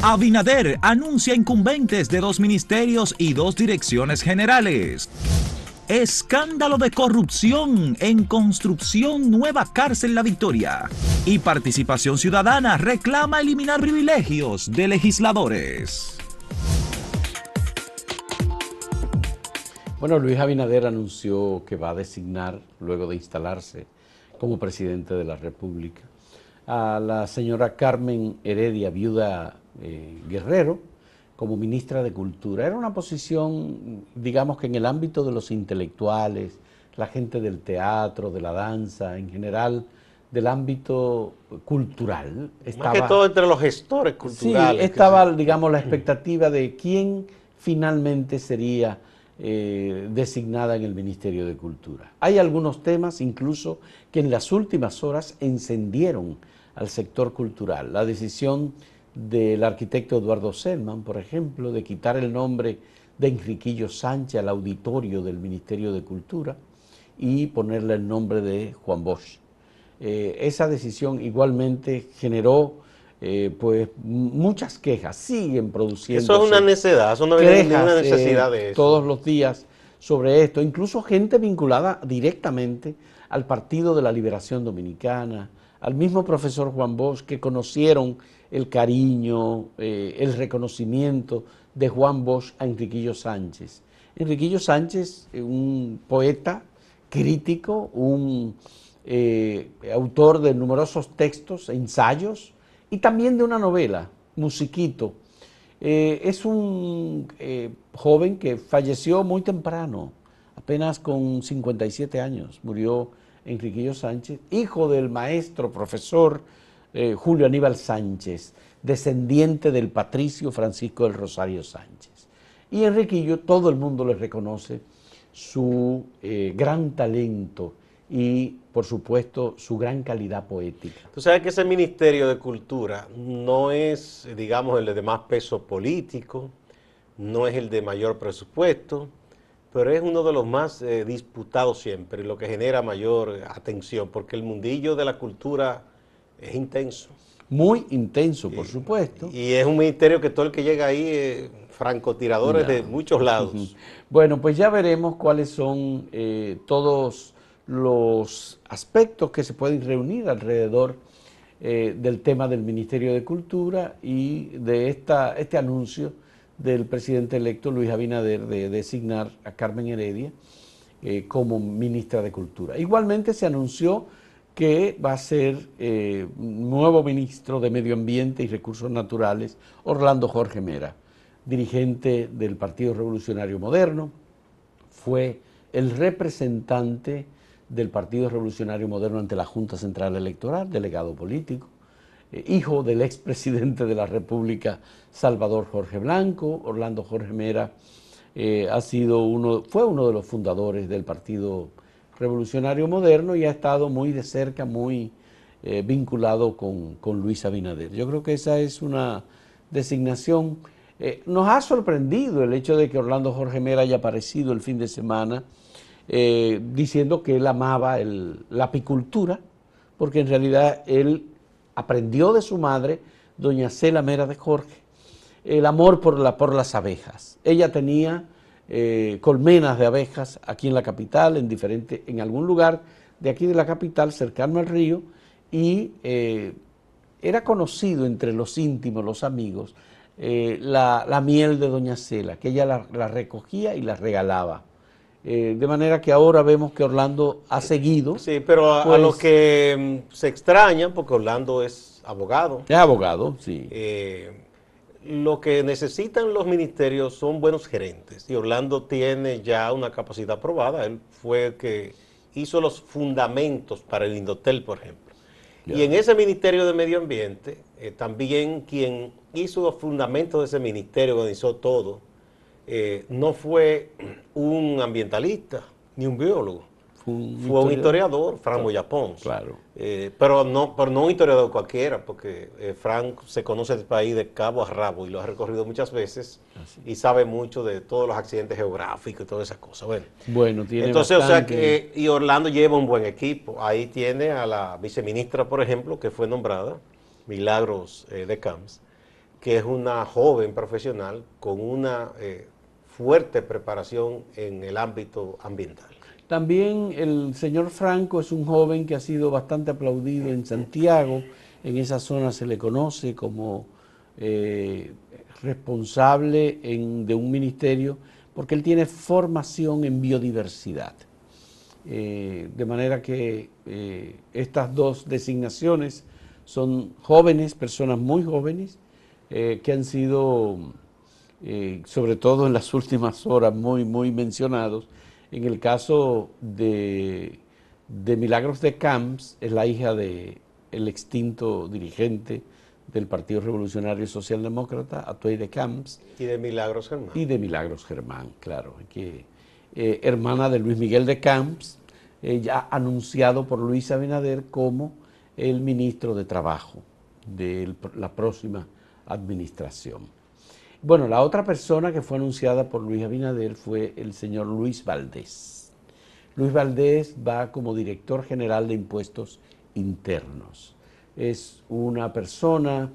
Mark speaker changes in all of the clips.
Speaker 1: Abinader anuncia incumbentes de dos ministerios y dos direcciones generales. Escándalo de corrupción en construcción Nueva Cárcel La Victoria. Y Participación Ciudadana reclama eliminar privilegios de legisladores.
Speaker 2: Bueno, Luis Abinader anunció que va a designar, luego de instalarse como presidente de la República, a la señora Carmen Heredia, viuda eh, Guerrero, como ministra de Cultura. Era una posición, digamos que en el ámbito de los intelectuales, la gente del teatro, de la danza, en general, del ámbito cultural.
Speaker 3: Estaba, Más que todo entre los gestores culturales.
Speaker 2: Sí, estaba, digamos, la expectativa de quién finalmente sería eh, designada en el Ministerio de Cultura. Hay algunos temas incluso que en las últimas horas encendieron al sector cultural. La decisión del arquitecto Eduardo Selman, por ejemplo, de quitar el nombre de Enriquillo Sánchez al auditorio del Ministerio de Cultura y ponerle el nombre de Juan Bosch. Eh, esa decisión igualmente generó eh, pues muchas quejas, siguen produciendo.
Speaker 3: Eso es una necedad, eso no hay ninguna necesidad de eso.
Speaker 2: Todos los días sobre esto, incluso gente vinculada directamente al Partido de la Liberación Dominicana, al mismo profesor Juan Bosch, que conocieron el cariño, eh, el reconocimiento de Juan Bosch a Enriquillo Sánchez. Enriquillo Sánchez, eh, un poeta crítico, un eh, autor de numerosos textos, ensayos y también de una novela, Musiquito. es un joven que falleció muy temprano, apenas con 57 años, murió Enriquillo Sánchez, hijo del maestro, profesor eh, Julio Aníbal Sánchez, descendiente del patricio Francisco del Rosario Sánchez. Y Enriquillo, todo el mundo le reconoce su eh, gran talento y, por supuesto, su gran calidad poética.
Speaker 3: Tú sabes que ese Ministerio de Cultura no es, digamos, el de más peso político, no es el de mayor presupuesto, pero es uno de los más eh, disputados siempre, lo que genera mayor atención, porque el mundillo de la cultura es intenso.
Speaker 2: Muy intenso, por supuesto.
Speaker 3: Y es un ministerio que todo el que llega ahí es francotiradores de muchos lados.
Speaker 2: Bueno, pues ya veremos cuáles son eh, todos los aspectos que se pueden reunir alrededor eh, del tema del Ministerio de Cultura y de esta, este anuncio del presidente electo Luis Abinader de designar a Carmen Heredia eh, como ministra de Cultura. Igualmente se anunció que va a ser eh, nuevo ministro de Medio Ambiente y Recursos Naturales, Orlando Jorge Mera, dirigente del Partido Revolucionario Moderno, fue el representante del Partido Revolucionario Moderno ante la Junta Central Electoral, delegado político, eh, hijo del expresidente de la República Salvador Jorge Blanco, Orlando Jorge Mera eh, ha sido uno, fue uno de los fundadores del Partido Revolucionario Moderno y ha estado muy de cerca, muy eh, vinculado con, con, Luis Abinader. Yo creo que esa es una designación. nos ha sorprendido el hecho de que Orlando Jorge Mera haya aparecido el fin de semana diciendo que él amaba la apicultura, porque en realidad él aprendió de su madre, doña Cela Mera de Jorge, el amor por, la, por las abejas. Ella tenía eh, colmenas de abejas aquí en la capital, en, diferente, en algún lugar de aquí de la capital, cercano al río, y eh, era conocido entre los íntimos, los amigos, eh, la, miel de Doña Cela, que ella la, recogía y la regalaba. de manera que ahora vemos que Orlando ha seguido.
Speaker 3: Sí, pero a, los pues, que mm, se extrañan, porque Orlando es abogado.
Speaker 2: Es abogado, sí
Speaker 3: lo que necesitan los ministerios son buenos gerentes y Orlando tiene ya una capacidad probada. Él fue el que hizo los fundamentos para el Indotel, por ejemplo. Y en ese Ministerio de Medio Ambiente, eh, también quien hizo los fundamentos de ese ministerio, organizó todo, eh, no fue un ambientalista ni un biólogo fue un historiador, Frank Boyapón.
Speaker 2: Claro.
Speaker 3: Eh, pero, no, pero no un historiador cualquiera, porque eh, Frank se conoce el país de cabo a rabo y lo ha recorrido muchas veces y sabe mucho de todos los accidentes geográficos y todas esas cosas. Bueno,
Speaker 2: bueno tiene
Speaker 3: entonces, o sea que, y Orlando lleva un buen equipo. Ahí tiene a la viceministra, por ejemplo, que fue nombrada, Milagros eh, de Camps, que es una joven profesional con una eh, fuerte preparación en el ámbito ambiental.
Speaker 2: También el señor Franco es un joven que ha sido bastante aplaudido en Santiago. En esa zona se le conoce como eh, responsable de un ministerio porque él tiene formación en biodiversidad. Eh, de manera que eh, estas dos designaciones son jóvenes, personas muy jóvenes, que han sido, sobre todo en las últimas horas, muy, muy mencionados en el caso de, Milagros de Camps, es la hija del el extinto dirigente del Partido Revolucionario Socialdemócrata, Atuey de Camps.
Speaker 3: Y de Milagros Germán.
Speaker 2: Y de Milagros Germán, claro. Que, eh, hermana de Luis Miguel de Camps, ya anunciado por Luis Abinader como el ministro de Trabajo de la próxima administración. Bueno, la otra persona que fue anunciada por Luis Abinader fue el señor Luis Valdés. Luis Valdés va como director general de impuestos internos. Es una persona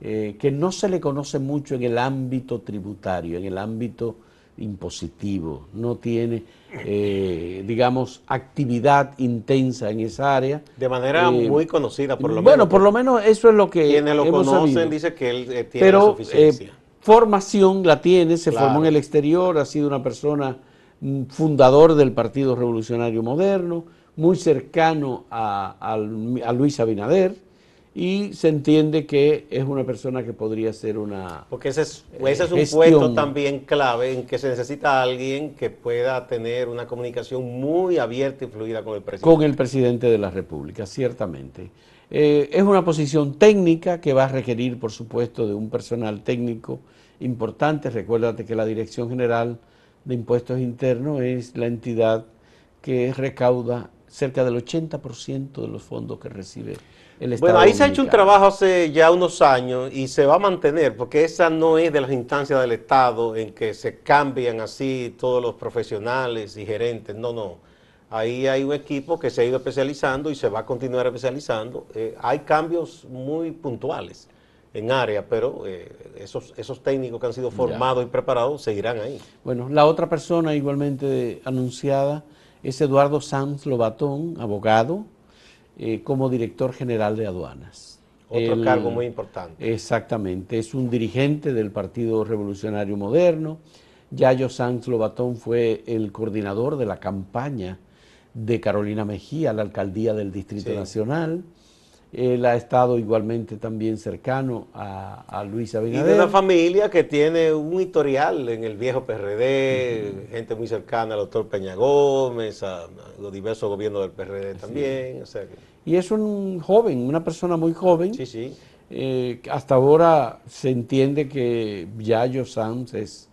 Speaker 2: eh, que no se le conoce mucho en el ámbito tributario, en el ámbito impositivo, no tiene, eh, digamos, actividad intensa en esa área.
Speaker 3: De manera eh, muy conocida, por lo
Speaker 2: menos. Bueno, por lo menos eso es lo que.
Speaker 3: Quienes lo conocen dicen que él tiene la suficiencia
Speaker 2: formación la tiene, se formó en el exterior, ha sido una persona mm, fundador del Partido Revolucionario Moderno, muy cercano a, Luis Abinader y se entiende que es una persona que podría ser una...
Speaker 3: Porque ese es, ese es un puesto también clave en que se necesita alguien que pueda tener una comunicación muy abierta y fluida con el presidente.
Speaker 2: Con el presidente de la República, ciertamente. Eh, es una posición técnica que va a requerir, por supuesto, de un personal técnico importante. Recuérdate que la Dirección General de Impuestos Internos es la entidad que recauda cerca del 80% de los fondos que recibe el Estado.
Speaker 3: Bueno, ahí se ha hecho un trabajo hace ya unos años y se va a mantener, porque esa no es de las instancias del Estado en que se cambian así todos los profesionales y gerentes. No, no. Ahí hay un equipo que se ha ido especializando y se va a continuar especializando. Eh, hay cambios muy puntuales en área, pero eh, esos, esos técnicos que han sido formados y preparados seguirán ahí.
Speaker 2: Bueno, la otra persona igualmente anunciada es Eduardo Sanz Lobatón, abogado, eh, como director general de aduanas.
Speaker 3: Otro cargo muy importante.
Speaker 2: Exactamente, es un dirigente del Partido Revolucionario Moderno. Yayo Sanz Lobatón fue el coordinador de la campaña de Carolina Mejía a la alcaldía del Distrito Nacional. Él ha estado igualmente también cercano a, Luis Abinader.
Speaker 3: Y de una familia que tiene un historial en el viejo PRD, gente muy cercana al doctor Peña Gómez, a, los diversos gobiernos del PRD también.
Speaker 2: Y es un joven, una persona muy joven.
Speaker 3: Sí, sí.
Speaker 2: Eh, hasta ahora se entiende que Yayo Sanz es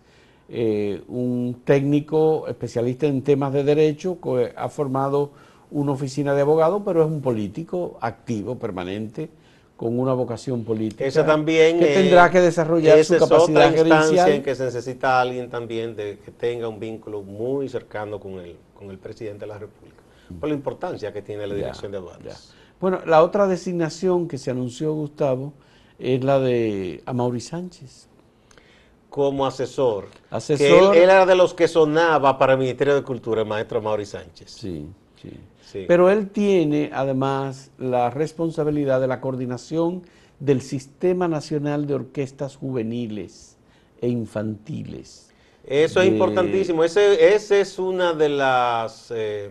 Speaker 2: eh, un técnico especialista en temas de derecho que ha formado una oficina de abogado, pero es un político activo, permanente, con una vocación política.
Speaker 3: Esa también
Speaker 2: que tendrá que desarrollar su capacidad
Speaker 3: es otra gerencial. en que se necesita alguien también de, que tenga un vínculo muy cercano con el, con el presidente de la República, por la importancia que tiene la dirección de aduanas.
Speaker 2: Bueno, la otra designación que se anunció, Gustavo, es la de Amaury Sánchez.
Speaker 3: Como asesor. Asesor. él, era de los que sonaba para el Ministerio de Cultura, el maestro Amaury Sánchez.
Speaker 2: Sí, sí. Pero él tiene además la responsabilidad de la coordinación del Sistema Nacional de Orquestas Juveniles e Infantiles.
Speaker 3: Eso es importantísimo. Ese, ese es una de las eh,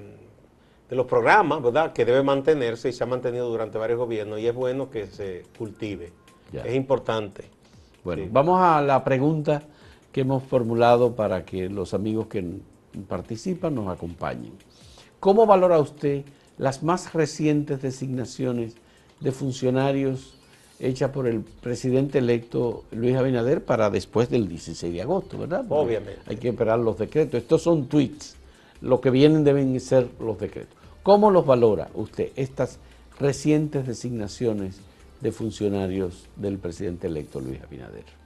Speaker 3: de los programas, ¿verdad?, que debe mantenerse y se ha mantenido durante varios gobiernos y es bueno que se cultive. Es importante.
Speaker 2: Bueno, vamos a la pregunta que hemos formulado para que los amigos que participan nos acompañen. ¿Cómo valora usted las más recientes designaciones de funcionarios hechas por el presidente electo Luis Abinader para después del 16 de agosto, verdad?
Speaker 3: Obviamente.
Speaker 2: Hay que esperar los decretos. Estos son tweets. Lo que vienen deben ser los decretos. ¿Cómo los valora usted estas recientes designaciones de funcionarios del presidente electo Luis Abinader?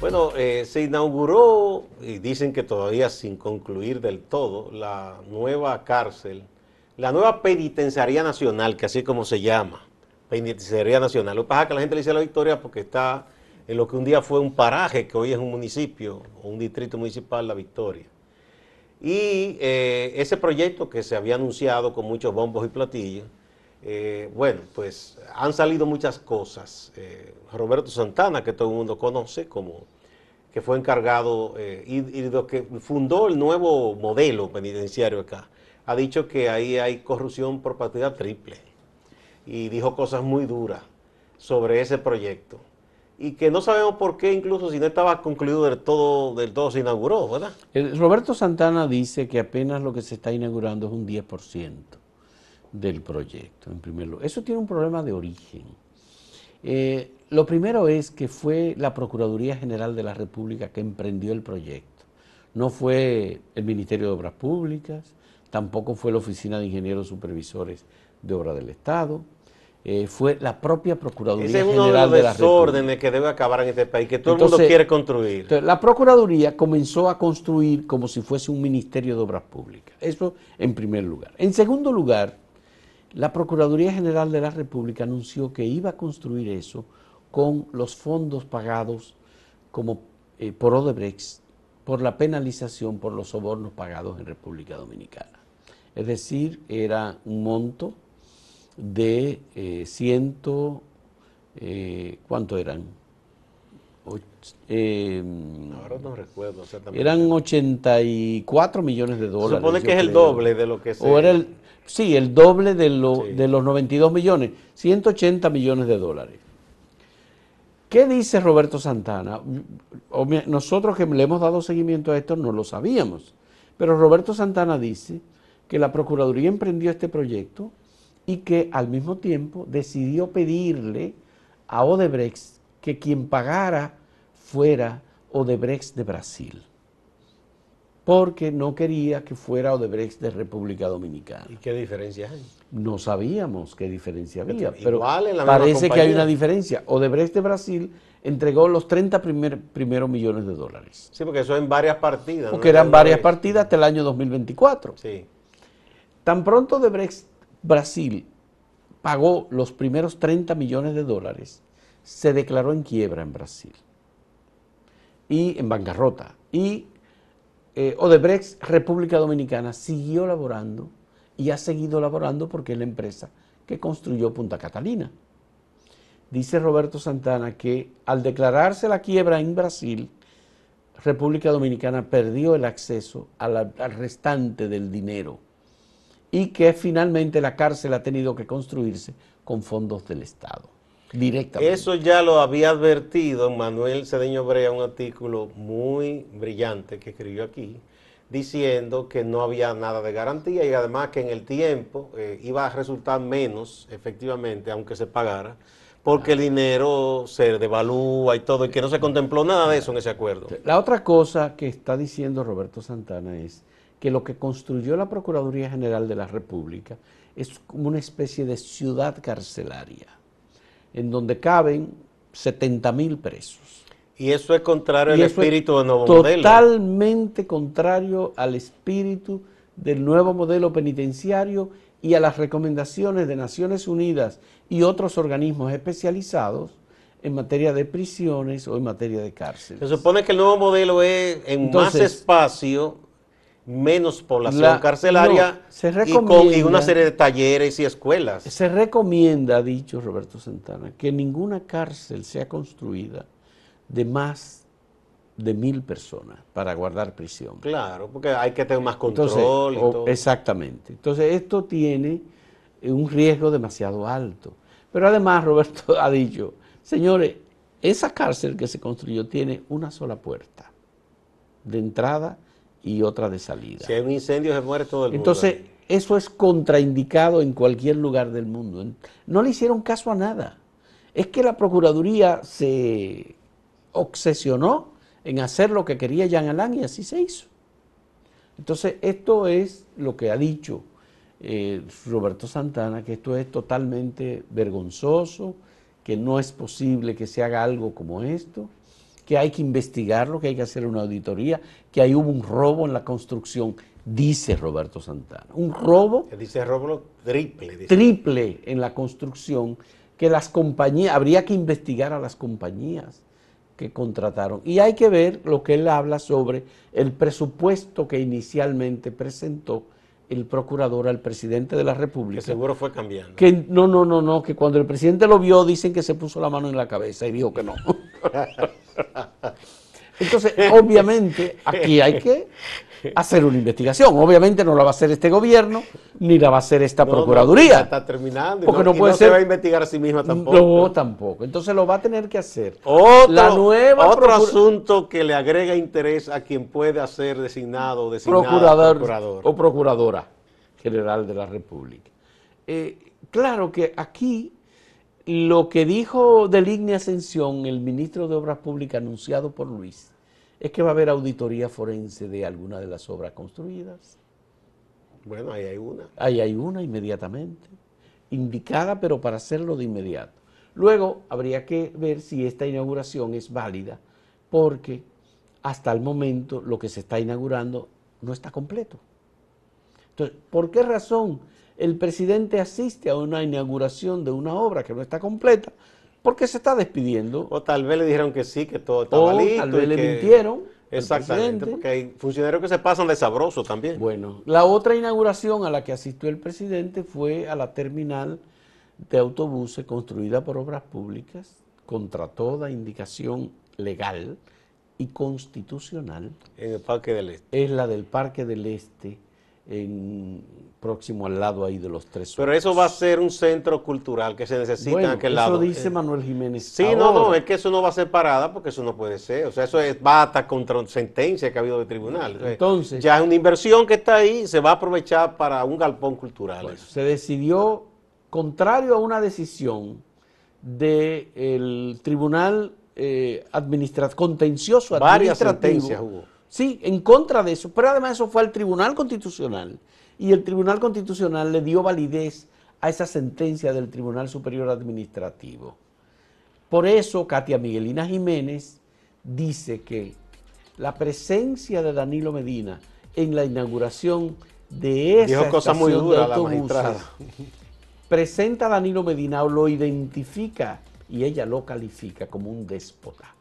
Speaker 3: Bueno, eh, se inauguró, y dicen que todavía sin concluir del todo, la nueva cárcel, la nueva penitenciaría nacional, que así como se llama, penitenciaría nacional. Lo que pasa es que la gente le dice la victoria porque está en lo que un día fue un paraje, que hoy es un municipio o un distrito municipal, la victoria. Y eh, ese proyecto que se había anunciado con muchos bombos y platillos, eh, bueno, pues han salido muchas cosas. Eh, Roberto Santana, que todo el mundo conoce, como que fue encargado y, lo que fundó el nuevo modelo penitenciario acá, ha dicho que ahí hay corrupción por partida triple y dijo cosas muy duras sobre ese proyecto y que no sabemos por qué, incluso si no estaba concluido del todo, del todo se inauguró, ¿verdad?
Speaker 2: Roberto Santana dice que apenas lo que se está inaugurando es un 10% del proyecto, en primer lugar. Eso tiene un problema de origen. Eh, lo primero es que fue la Procuraduría General de la República que emprendió el proyecto. No fue el Ministerio de Obras Públicas, tampoco fue la Oficina de Ingenieros Supervisores de Obra del Estado, eh, fue la propia Procuraduría Ese es uno General de, los
Speaker 3: desórdenes que debe acabar en este país, que todo el mundo quiere construir.
Speaker 2: la Procuraduría comenzó a construir como si fuese un Ministerio de Obras Públicas. Eso en primer lugar. En segundo lugar, la Procuraduría General de la República anunció que iba a construir eso con los fondos pagados como eh, por Odebrecht por la penalización por los sobornos pagados en República Dominicana. Es decir, era un monto de eh, ciento, eh, ¿cuánto eran?
Speaker 3: Eh, Ahora no recuerdo.
Speaker 2: Eran 84 millones de dólares.
Speaker 3: Se supone que es el doble de lo que se...
Speaker 2: O era el, sí, el doble de, lo, de los 92 millones, 180 millones de dólares. ¿Qué dice Roberto Santana? Nosotros que le hemos dado seguimiento a esto no lo sabíamos, pero Roberto Santana dice que la Procuraduría emprendió este proyecto y que al mismo tiempo decidió pedirle a Odebrecht que quien pagara fuera Odebrecht de Brasil, porque no quería que fuera Odebrecht de República Dominicana.
Speaker 3: ¿Y qué diferencia hay?
Speaker 2: No sabíamos qué diferencia había, pero parece que hay una diferencia. Odebrecht de Brasil entregó los 30 primeros millones de dólares.
Speaker 3: Sí, porque eso en varias partidas.
Speaker 2: Porque eran varias partidas hasta el año 2024. Sí. Tan pronto Odebrecht Brasil pagó los primeros 30 millones de dólares, se declaró en quiebra en Brasil y en bancarrota. Y eh, Odebrecht, República Dominicana, siguió laborando y ha seguido laborando porque es la empresa que construyó Punta Catalina. Dice Roberto Santana que al declararse la quiebra en Brasil, República Dominicana perdió el acceso al restante del dinero y que finalmente la cárcel ha tenido que construirse con fondos del Estado, directamente.
Speaker 3: Eso ya lo había advertido Manuel Cedeño Brea, un artículo muy brillante que escribió aquí, diciendo que no había nada de garantía y además que en el tiempo eh, iba a resultar menos, efectivamente, aunque se pagara, porque el dinero se devalúa y todo, y que no se contempló nada de eso en ese acuerdo.
Speaker 2: La otra cosa que está diciendo Roberto Santana es que lo que construyó la Procuraduría General de la República es como una especie de ciudad carcelaria, en donde caben 70 mil presos.
Speaker 3: Y eso es contrario al espíritu del nuevo
Speaker 2: modelo. Totalmente contrario al espíritu del nuevo modelo penitenciario y a las recomendaciones de Naciones Unidas y otros organismos especializados en materia de prisiones o en materia de cárcel.
Speaker 3: Se supone que el nuevo modelo es en más espacio menos población carcelaria y, con, y una serie de talleres y escuelas.
Speaker 2: Se recomienda, ha dicho Roberto Santana, que ninguna cárcel sea construida de más de mil personas para guardar prisión.
Speaker 3: Claro, porque hay que tener más control. y todo.
Speaker 2: Exactamente. Entonces esto tiene un riesgo demasiado alto. Pero además Roberto ha dicho, señores, esa cárcel que se construyó tiene una sola puerta de entrada y otra de salida.
Speaker 3: Si hay un incendio se muere todo el
Speaker 2: mundo. Entonces, eso es contraindicado en cualquier lugar del mundo. No le hicieron caso a nada. Es que la Procuraduría se obsesionó en hacer lo que quería Jean Alain y así se hizo. Entonces, esto es lo que ha dicho eh, Roberto Santana, que esto es totalmente vergonzoso, que no es posible que se haga algo como esto, que hay que investigarlo, que hay que hacer una auditoría, que ahí hubo un robo en la construcción, dice Roberto Santana. Un robo.
Speaker 3: Dice robo triple.
Speaker 2: Triple en la construcción, que las compañías, habría que investigar a las compañías que contrataron. Y hay que ver lo que él habla sobre el presupuesto que inicialmente presentó el procurador al presidente de la República.
Speaker 3: Que seguro fue cambiando.
Speaker 2: Que no, no, no, no, que cuando el presidente lo vio dicen que se puso la mano en la cabeza y dijo que no. Entonces, obviamente, aquí hay que hacer una investigación. Obviamente no la va a hacer este gobierno, ni la va a hacer esta Procuraduría.
Speaker 3: está terminando.
Speaker 2: Porque no, puede ser, se
Speaker 3: va a investigar a sí misma tampoco.
Speaker 2: No, tampoco. Entonces lo va a tener que hacer.
Speaker 3: Otro, la nueva otro asunto que le agrega interés a quien puede ser designado o
Speaker 2: procurador, o procuradora general de la República. Eh, claro que aquí lo que dijo de Ligne Ascensión el ministro de Obras Públicas anunciado por Luis es que va a haber auditoría forense de alguna de las obras construidas.
Speaker 3: Bueno, ahí hay una.
Speaker 2: Ahí hay una inmediatamente, indicada, pero para hacerlo de inmediato. Luego habría que ver si esta inauguración es válida, porque hasta el momento lo que se está inaugurando no está completo. Entonces, ¿por qué razón el presidente asiste a una inauguración de una obra que no está completa? Porque se está despidiendo.
Speaker 3: O tal vez le dijeron que sí, que todo estaba o
Speaker 2: Tal vez le mintieron.
Speaker 3: Exactamente, porque hay funcionarios que se pasan de sabroso también.
Speaker 2: Bueno, la otra inauguración a la que asistió el presidente fue a la terminal de autobuses construida por obras públicas contra toda indicación legal y constitucional.
Speaker 3: En el Parque del Este.
Speaker 2: Es la del Parque del Este en, próximo al lado ahí de los tres.
Speaker 3: Pero eso va a ser un centro cultural que se necesita en aquel lado.
Speaker 2: Eso dice eh, Manuel Jiménez.
Speaker 3: Sí, no, no, es que eso no va a ser parada porque eso no puede ser. O sea, eso es, va hasta contra sentencia que ha habido de tribunal.
Speaker 2: Entonces.
Speaker 3: Ya es una inversión que está ahí, se va a aprovechar para un galpón cultural.
Speaker 2: se decidió, contrario a una decisión del Tribunal eh, Contencioso Administrativo.
Speaker 3: Varias sentencias hubo
Speaker 2: Sí, en contra de eso. Pero además eso fue al Tribunal Constitucional. Y el Tribunal Constitucional le dio validez a esa sentencia del Tribunal Superior Administrativo. Por eso Katia Miguelina Jiménez dice que la presencia de Danilo Medina en la inauguración de esa cosa muy dura, la presenta a Danilo Medina o lo identifica y ella lo califica como un déspota,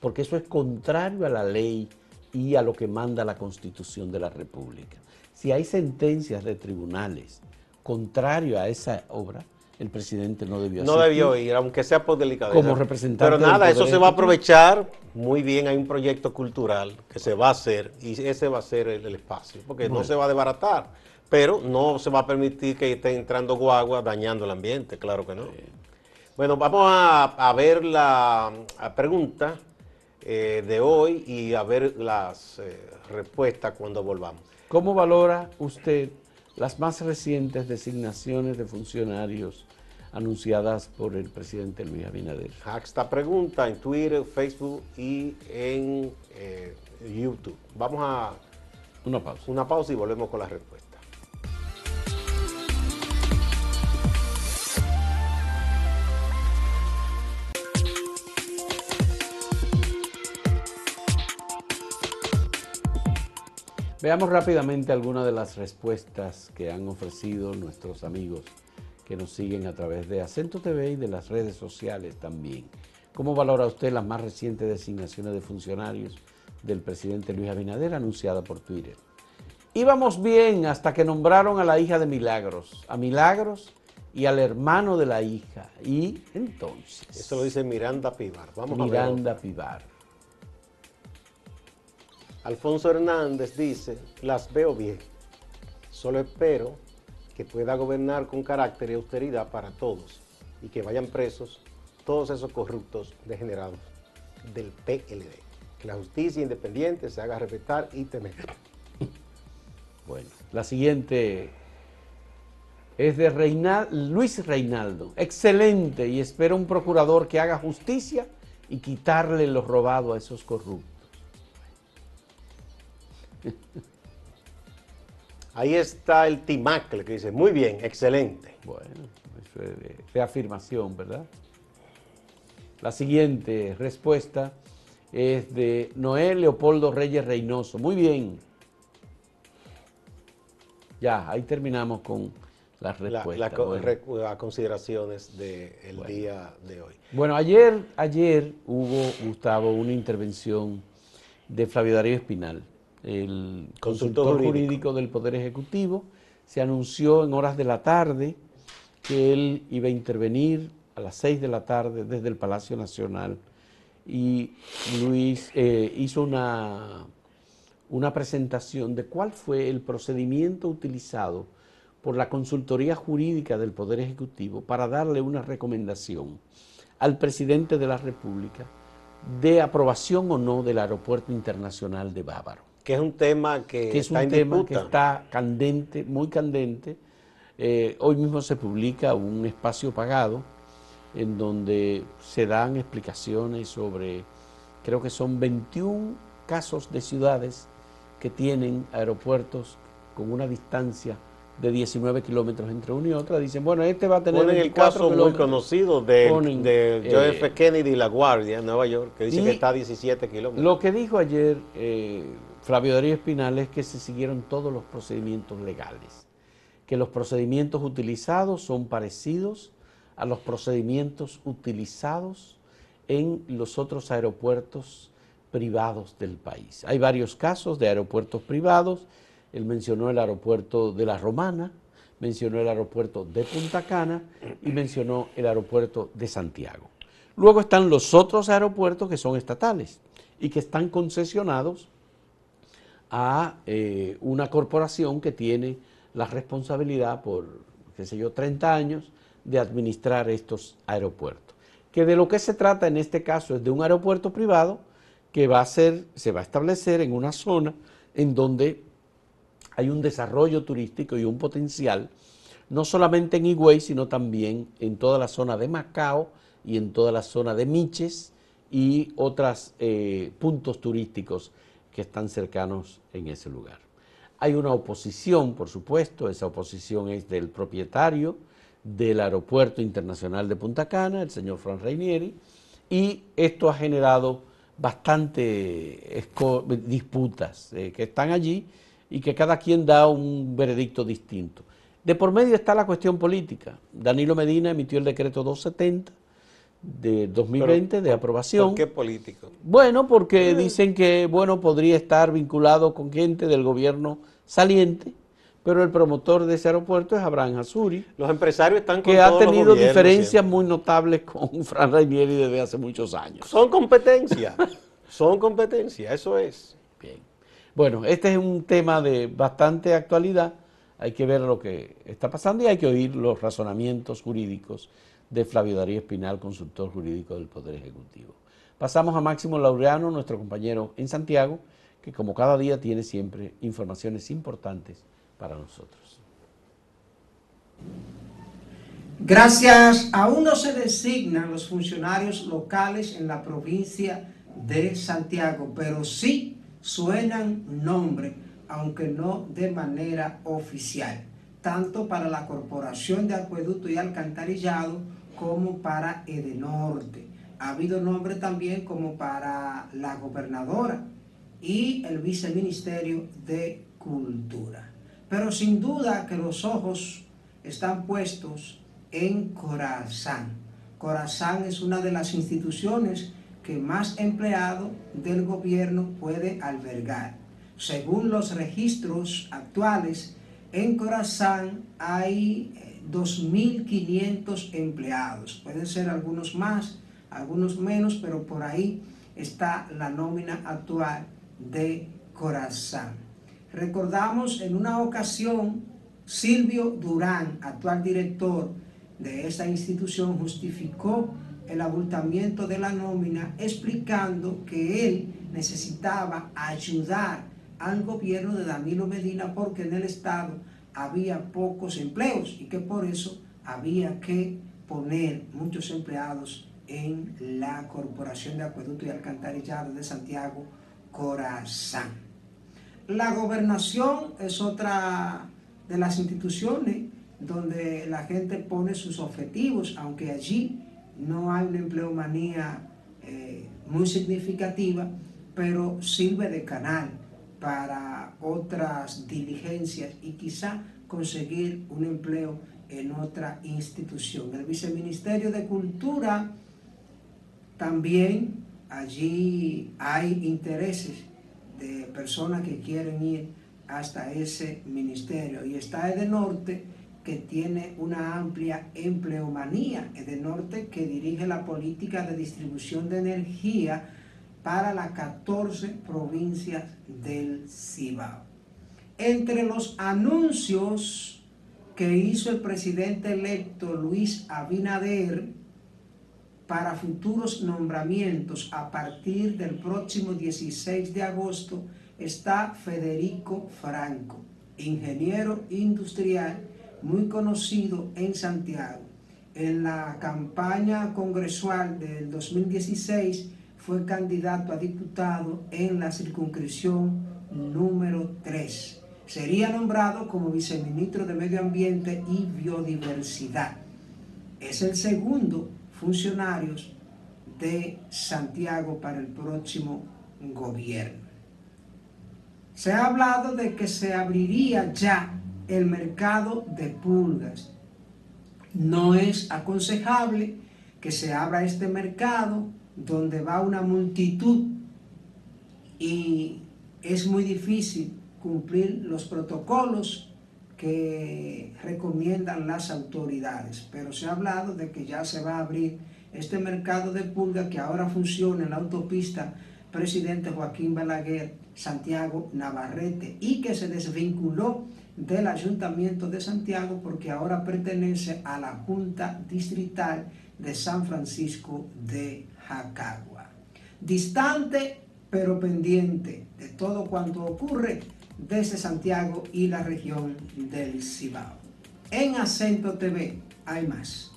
Speaker 2: porque eso es contrario a la ley y a lo que manda la Constitución de la República. Si hay sentencias de tribunales contrario a esa obra, el presidente no debió
Speaker 3: No debió ir, aunque sea por delicadeza.
Speaker 2: Como representante.
Speaker 3: Pero nada, eso se va a aprovechar muy bien. Hay un proyecto cultural que se va a hacer y ese va a ser el, espacio, porque no se va a desbaratar, pero no se va a permitir que esté entrando guagua dañando el ambiente, claro que no. Bueno, vamos a, ver la pregunta eh, de hoy y a ver las eh, respuestas cuando volvamos.
Speaker 2: ¿Cómo valora usted las más recientes designaciones de funcionarios anunciadas por el presidente Luis Abinader?
Speaker 3: Esta pregunta en Twitter, Facebook y en eh, YouTube. Vamos a
Speaker 2: una pausa.
Speaker 3: Una pausa y volvemos con la respuesta.
Speaker 2: Veamos rápidamente algunas de las respuestas que han ofrecido nuestros amigos que nos siguen a través de Acento TV y de las redes sociales también. ¿Cómo valora usted las más recientes designaciones de funcionarios del presidente Luis Abinader anunciada por Twitter? Íbamos bien hasta que nombraron a la hija de Milagros, a Milagros y al hermano de la hija. Y entonces...
Speaker 3: Eso lo dice Miranda Pivar.
Speaker 2: Vamos Miranda Pivar.
Speaker 3: Alfonso Hernández dice, las veo bien, solo espero que pueda gobernar con carácter y austeridad para todos y que vayan presos todos esos corruptos degenerados del PLD. Que la justicia independiente se haga respetar y temer.
Speaker 2: Bueno, la siguiente es de Luis Reinaldo. Excelente y espero un procurador que haga justicia y quitarle lo robado a esos corruptos.
Speaker 3: Ahí está el Timacle que dice, muy bien, excelente.
Speaker 2: Bueno, eso es de, afirmación, ¿verdad? La siguiente respuesta es de Noé Leopoldo Reyes Reynoso. Muy bien. Ya, ahí terminamos con las respuestas.
Speaker 3: Las consideraciones del día de hoy.
Speaker 2: Bueno, ayer, ayer hubo, Gustavo, una intervención de Flavio Darío Espinal, el consultor, jurídico. del Poder Ejecutivo. Se anunció en horas de la tarde que él iba a intervenir a las seis de la tarde desde el Palacio Nacional y Luis eh, hizo una, una presentación de cuál fue el procedimiento utilizado por la consultoría jurídica del Poder Ejecutivo para darle una recomendación al presidente de la República de aprobación o no del Aeropuerto Internacional de Bávaro.
Speaker 3: Que es un tema que,
Speaker 2: es un tema que está candente, muy candente. Eh, hoy mismo se publica un espacio pagado en donde se dan explicaciones sobre, creo que son 21 casos de ciudades que tienen aeropuertos con una distancia de 19 kilómetros entre una y otra, dicen, bueno, este va a tener
Speaker 3: Ponen el caso muy conocido de, de F. Eh, Kennedy y La Guardia en Nueva York, que dice que está a 17 kilómetros.
Speaker 2: Lo que dijo ayer eh, Flavio Darío Espinal es que se siguieron todos los procedimientos legales, que los procedimientos utilizados son parecidos a los procedimientos utilizados en los otros aeropuertos privados del país. Hay varios casos de aeropuertos privados él mencionó el aeropuerto de La Romana, mencionó el aeropuerto de Punta Cana y mencionó el aeropuerto de Santiago. Luego están los otros aeropuertos que son estatales y que están concesionados a eh, una corporación que tiene la responsabilidad por, qué sé yo, 30 años de administrar estos aeropuertos. Que de lo que se trata en este caso es de un aeropuerto privado que va a ser, se va a establecer en una zona en donde hay un desarrollo turístico y un potencial, no solamente en Higüey, sino también en toda la zona de Macao y en toda la zona de Miches y otros eh, puntos turísticos que están cercanos en ese lugar. Hay una oposición, por supuesto, esa oposición es del propietario del Aeropuerto Internacional de Punta Cana, el señor Fran Reinieri, y esto ha generado bastante disputas eh, que están allí y que cada quien da un veredicto distinto. De por medio está la cuestión política. Danilo Medina emitió el decreto 270 de 2020 de aprobación. ¿Por
Speaker 3: qué político?
Speaker 2: Bueno, porque eh. dicen que bueno podría estar vinculado con gente del gobierno saliente, pero el promotor de ese aeropuerto es Abraham Azuri.
Speaker 3: Los empresarios están
Speaker 2: con que ha tenido diferencias muy notables con Fran Rainieri desde hace muchos años.
Speaker 3: Son competencia, son competencia, eso es.
Speaker 2: Bien. Bueno, este es un tema de bastante actualidad. Hay que ver lo que está pasando y hay que oír los razonamientos jurídicos de Flavio Darío Espinal, consultor jurídico del Poder Ejecutivo. Pasamos a Máximo Laureano, nuestro compañero en Santiago, que como cada día tiene siempre informaciones importantes para nosotros.
Speaker 4: Gracias. Aún no se designan los funcionarios locales en la provincia de Santiago, pero sí suenan nombre, aunque no de manera oficial, tanto para la Corporación de Acueducto y Alcantarillado como para Edenorte. Ha habido nombre también como para la gobernadora y el viceministerio de Cultura. Pero sin duda que los ojos están puestos en Corazán. Corazán es una de las instituciones que más empleado del gobierno puede albergar. Según los registros actuales, en Corazán hay 2.500 eh, empleados. Pueden ser algunos más, algunos menos, pero por ahí está la nómina actual de Corazán. Recordamos en una ocasión, Silvio Durán, actual director de esta institución, justificó el abultamiento de la nómina explicando que él necesitaba ayudar al gobierno de Danilo Medina porque en el Estado había pocos empleos y que por eso había que poner muchos empleados en la Corporación de Acueducto y Alcantarillado de Santiago, Corazán. La gobernación es otra de las instituciones donde la gente pone sus objetivos, aunque allí no hay una empleomanía eh, muy significativa, pero sirve de canal para otras diligencias y quizá conseguir un empleo en otra institución. El Viceministerio de Cultura también allí hay intereses de personas que quieren ir hasta ese ministerio. Y está Edenorte, que tiene una amplia empleomanía. Edenorte, que dirige la política de distribución de energía para las 14 provincias del Cibao. Entre los anuncios que hizo el presidente electo Luis Abinader, para futuros nombramientos a partir del próximo 16 de agosto está Federico Franco, ingeniero industrial muy conocido en Santiago. En la campaña congresual del 2016 fue candidato a diputado en la circunscripción número 3. Sería nombrado como viceministro de Medio Ambiente y Biodiversidad. Es el segundo funcionarios de Santiago para el próximo gobierno. Se ha hablado de que se abriría ya el mercado de pulgas. No es aconsejable que se abra este mercado donde va una multitud y es muy difícil cumplir los protocolos que recomiendan las autoridades. Pero se ha hablado de que ya se va a abrir este mercado de pulga que ahora funciona en la autopista Presidente Joaquín Balaguer, Santiago Navarrete, y que se desvinculó del Ayuntamiento de Santiago porque ahora pertenece a la Junta Distrital de San Francisco de Jacagua. Distante pero pendiente de todo cuanto ocurre desde Santiago y la región del Cibao. En Acento TV hay más.